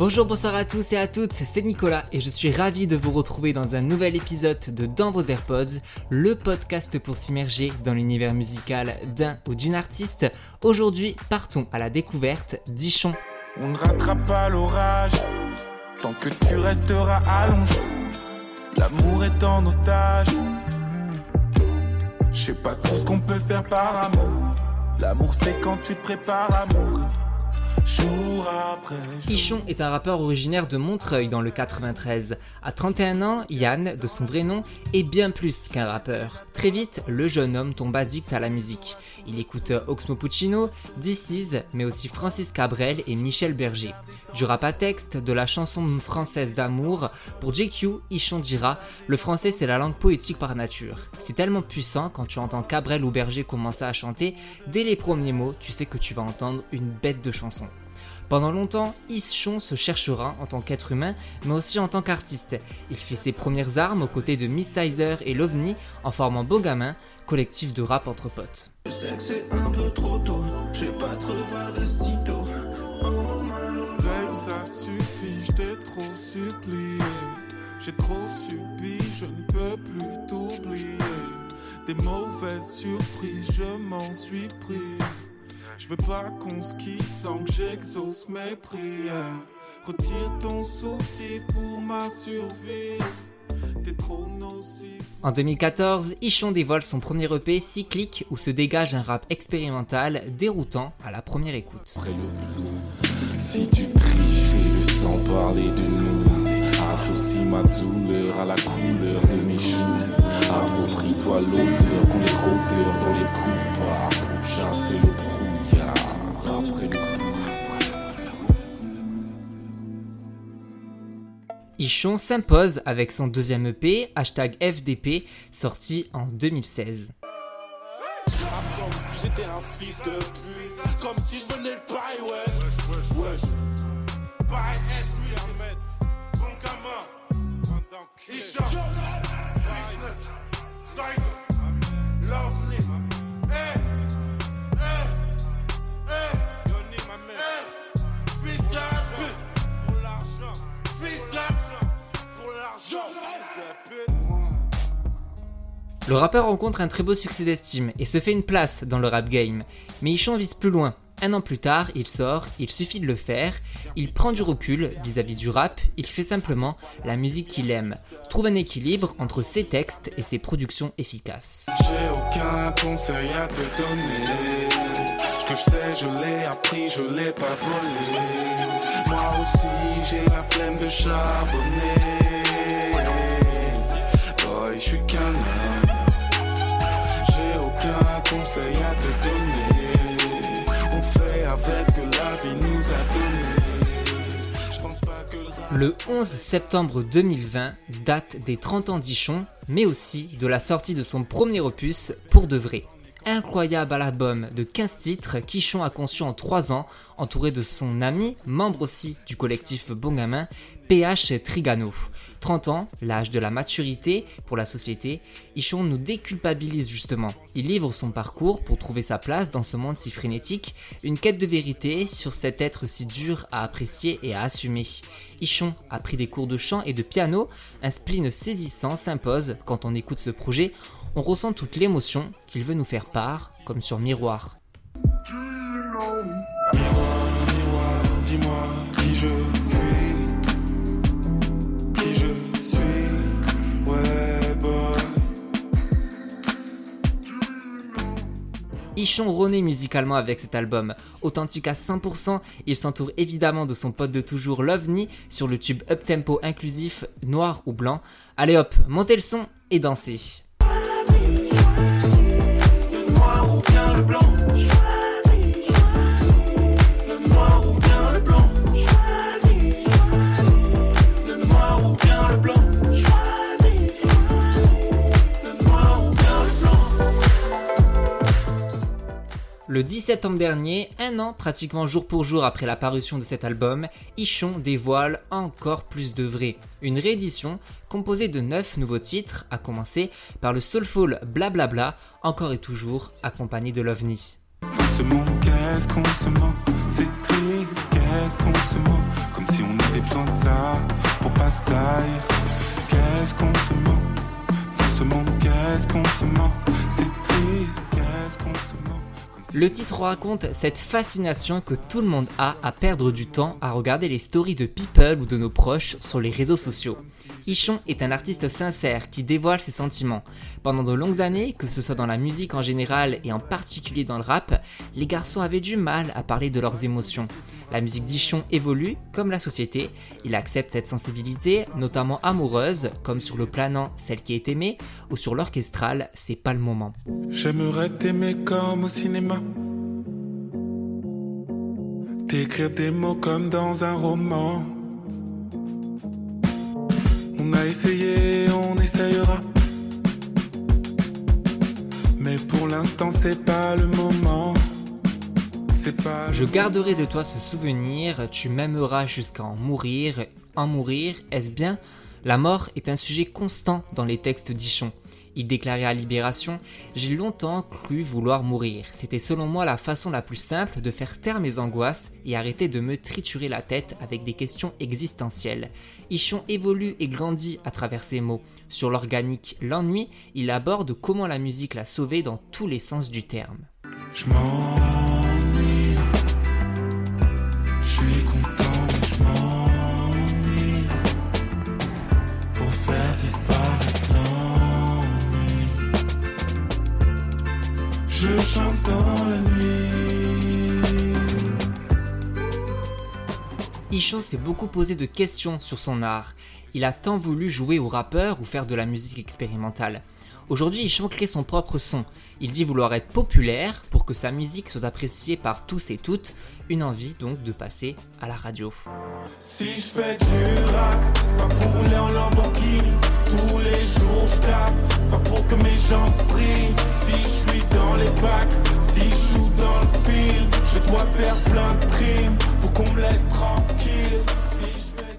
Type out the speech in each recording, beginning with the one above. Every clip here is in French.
Bonjour, bonsoir à tous et à toutes, c'est Nicolas et je suis ravi de vous retrouver dans un nouvel épisode de Dans vos AirPods, le podcast pour s'immerger dans l'univers musical d'un ou d'une artiste. Aujourd'hui, partons à la découverte d'Ichon. On ne rattrape pas l'orage tant que tu resteras allongé. L'amour est en otage. Je sais pas tout ce qu'on peut faire par amour. L'amour c'est quand tu te prépares à mourir. Ichon est un rappeur originaire de Montreuil dans le 93. À 31 ans, Yann, de son vrai nom, est bien plus qu'un rappeur. Très vite, le jeune homme tombe addict à la musique. Il écoute Oxmo Puccino, DC's, mais aussi Francis Cabrel et Michel Berger. Du rap à texte, de la chanson française d'amour, pour JQ, Ichon dira Le français c'est la langue poétique par nature. C'est tellement puissant quand tu entends Cabrel ou Berger commencer à chanter, dès les premiers mots, tu sais que tu vas entendre une bête de chanson. Pendant longtemps, Ichon se cherchera en tant qu'être humain, mais aussi en tant qu'artiste. Il fait ses premières armes aux côtés de Miss Sizer et Lovni en formant Bogamin, collectif de rap entre potes. Je sais que c'est un peu trop tôt. Je pas te revoir de sitôt. Oh Babe, ça suffit, je t'ai trop supplié. J'ai trop subi, je ne peux plus t'oublier. Des mauvaises surprises, je m'en suis pris. Je veux pas qu'on se quitte sans que j'exauce mes prières. Retire ton soutif pour ma survie. T'es trop nocif. En 2014, Ichon dévoile son premier EP cyclique où se dégage un rap expérimental déroutant à la première écoute. Après le si tu triches, fais-le sans parler de nous. Associe ma douleur à la couleur de mes joues. Approprie-toi l'odeur qu'on les rôdeurs dans les couloirs pour chasser le brouillard. Ichon s'impose avec son deuxième EP, hashtag FDP, sorti en 2016. Comme si j'étais un fils de pute. Comme si je venais de paille, wesh. Wesh. Le rappeur rencontre un très beau succès d'estime et se fait une place dans le rap game. Mais Ichon vise plus loin. Un an plus tard, il sort, il suffit de le faire, il prend du recul vis-à-vis du rap, il fait simplement la musique qu'il aime, trouve un équilibre entre ses textes et ses productions efficaces. J'ai aucun conseil à te donner. Ce que je sais, je l'ai appris, je l'ai pas volé. Moi aussi, j'ai la flemme de charbonner. Le 11 septembre 2020 date des 30 ans d'Ichon, mais aussi de la sortie de son premier opus pour de vrai. Incroyable album de 15 titres qu'Ichon a conçu en 3 ans, entouré de son ami, membre aussi du collectif Bon Gamin, PH Trigano. 30 ans, l'âge de la maturité pour la société, Ichon nous déculpabilise justement. Il livre son parcours pour trouver sa place dans ce monde si frénétique, une quête de vérité sur cet être si dur à apprécier et à assumer. Ichon a pris des cours de chant et de piano, un spleen saisissant s'impose quand on écoute ce projet, on ressent toute l'émotion qu'il veut nous faire part, comme sur miroir, Renaît musicalement avec cet album. Authentique à 100%, il s'entoure évidemment de son pote de toujours Lovni sur le tube up-tempo inclusif noir ou blanc. Allez hop, montez le son et dansez. Le 10 septembre dernier, un an pratiquement jour pour jour après la parution de cet album, Ichon dévoile encore plus de vrai. Une réédition composée de 9 nouveaux titres, à commencer par le soulful Blablabla, encore et toujours accompagné de l'OVNI. Le titre raconte cette fascination que tout le monde a à perdre du temps à regarder les stories de people ou de nos proches sur les réseaux sociaux. Ichon est un artiste sincère qui dévoile ses sentiments. Pendant de longues années, que ce soit dans la musique en général et en particulier dans le rap, les garçons avaient du mal à parler de leurs émotions. La musique d'Ichon évolue, comme la société, il accepte cette sensibilité, notamment amoureuse, comme sur le planant Celle qui est aimée, ou sur l'orchestral C'est pas le moment. J'aimerais t'aimer comme au cinéma. T'écrire des mots comme dans un roman. Essayé, on essayera. Mais pour l'instant, c'est pas le moment. Je garderai de toi ce souvenir, tu m'aimeras jusqu'à en mourir. En mourir, est-ce bien? La mort est un sujet constant dans les textes d'Ichon. Il déclarait à Libération J'ai longtemps cru vouloir mourir. C'était selon moi la façon la plus simple de faire taire mes angoisses et arrêter de me triturer la tête avec des questions existentielles. Ichon évolue et grandit à travers ses mots. Sur l'organique L'ennui, il aborde comment la musique l'a sauvé dans tous les sens du terme. Je chante s'est beaucoup posé de questions sur son art. Il a tant voulu jouer au rappeur ou faire de la musique expérimentale. Aujourd'hui, Ichon crée son propre son. Il dit vouloir être populaire pour que sa musique soit appréciée par tous et toutes. Une envie donc de passer à la radio.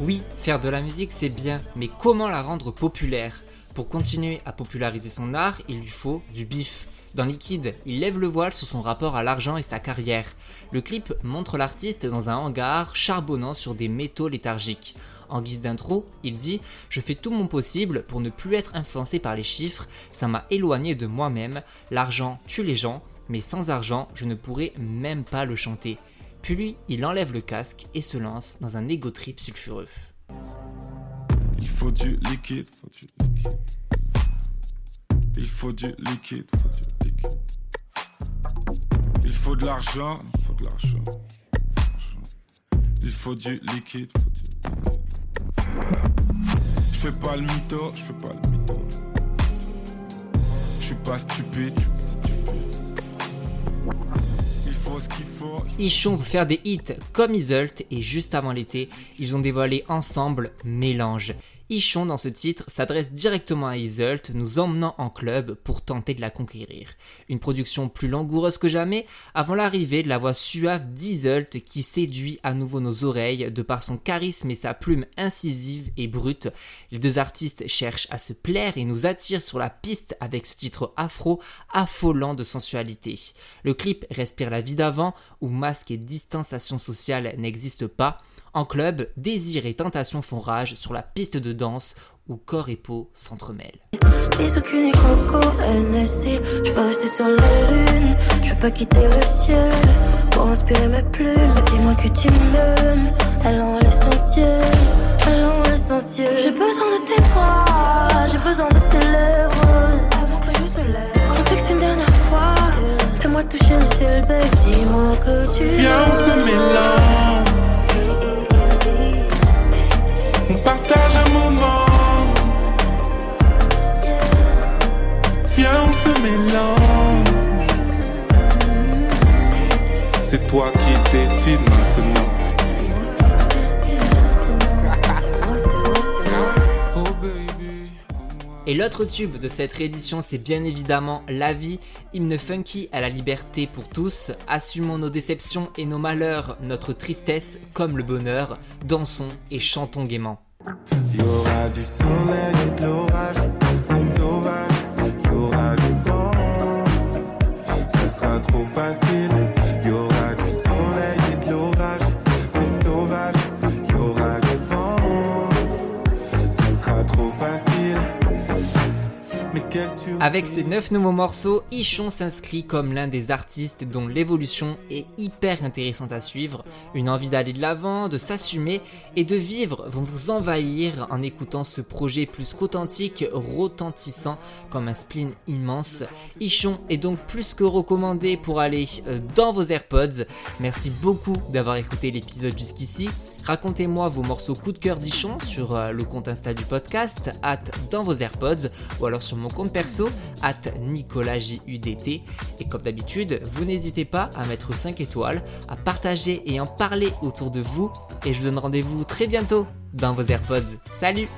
Oui, faire de la musique c'est bien, mais comment la rendre populaire? Pour continuer à populariser son art, il lui faut du bif. Dans Liquide, il lève le voile sur son rapport à l'argent et sa carrière. Le clip montre l'artiste dans un hangar charbonnant sur des métaux léthargiques. En guise d'intro, il dit Je fais tout mon possible pour ne plus être influencé par les chiffres, ça m'a éloigné de moi-même, l'argent tue les gens, mais sans argent, je ne pourrais même pas le chanter. Puis il enlève le casque et se lance dans un égo trip sulfureux. Il faut du liquide, faut du liquide. Il faut du liquide, faut du liquide. Il faut de l'argent, il faut de l'argent. Il faut du liquide, faut du liquide. Je fais pas le mytho, je fais pas le mytho. Je suis pas stupide, je suis pas stupide. Il faut ce qu'il faut. Ichon veut faire des hits comme Isult et juste avant l'été, ils ont dévoilé ensemble Mélange. Ichon dans ce titre s'adresse directement à Iseult, nous emmenant en club pour tenter de la conquérir. Une production plus langoureuse que jamais, avant l'arrivée de la voix suave d'Iseult qui séduit à nouveau nos oreilles de par son charisme et sa plume incisive et brute. Les deux artistes cherchent à se plaire et nous attirent sur la piste avec ce titre afro affolant de sensualité. Le clip respire la vie d'avant où masque et distanciation sociale n'existent pas. En club, désir et tentation font rage sur la piste de danse où corps et peau s'entremêlent. Je veux rester sur la lune, je veux pas quitter le ciel pour inspirer mes plumes. Dis-moi que tu m'aimes, allons à l'essentiel, allons à l'essentiel. J'ai besoin de tes bras, j'ai besoin de tes lèvres avant que le jour se lève. On sait que c'est une dernière fois, fais-moi toucher le ciel, baby. Dis-moi que tu Viens, on se mélange. Et l'autre tube de cette réédition, c'est bien évidemment La vie, hymne funky à la liberté pour tous. Assumons nos déceptions et nos malheurs, notre tristesse comme le bonheur. Dansons et chantons gaiement. Il y aura du de l'orage, Avec ses 9 nouveaux morceaux, Ichon s'inscrit comme l'un des artistes dont l'évolution est hyper intéressante à suivre. Une envie d'aller de l'avant, de s'assumer et de vivre vont vous envahir en écoutant ce projet plus qu'authentique, retentissant comme un spleen immense. Ichon est donc plus que recommandé pour aller euh, dans vos AirPods. Merci beaucoup d'avoir écouté l'épisode jusqu'ici. Racontez-moi vos morceaux coup de cœur d'Ichon sur euh, le compte Insta du podcast, at dans vos AirPods, ou alors sur mon compte perso, at NicolasJUDT. Et comme d'habitude, vous n'hésitez pas à mettre 5 étoiles, à partager et en parler autour de vous. Et je vous donne rendez-vous très bientôt dans vos AirPods. Salut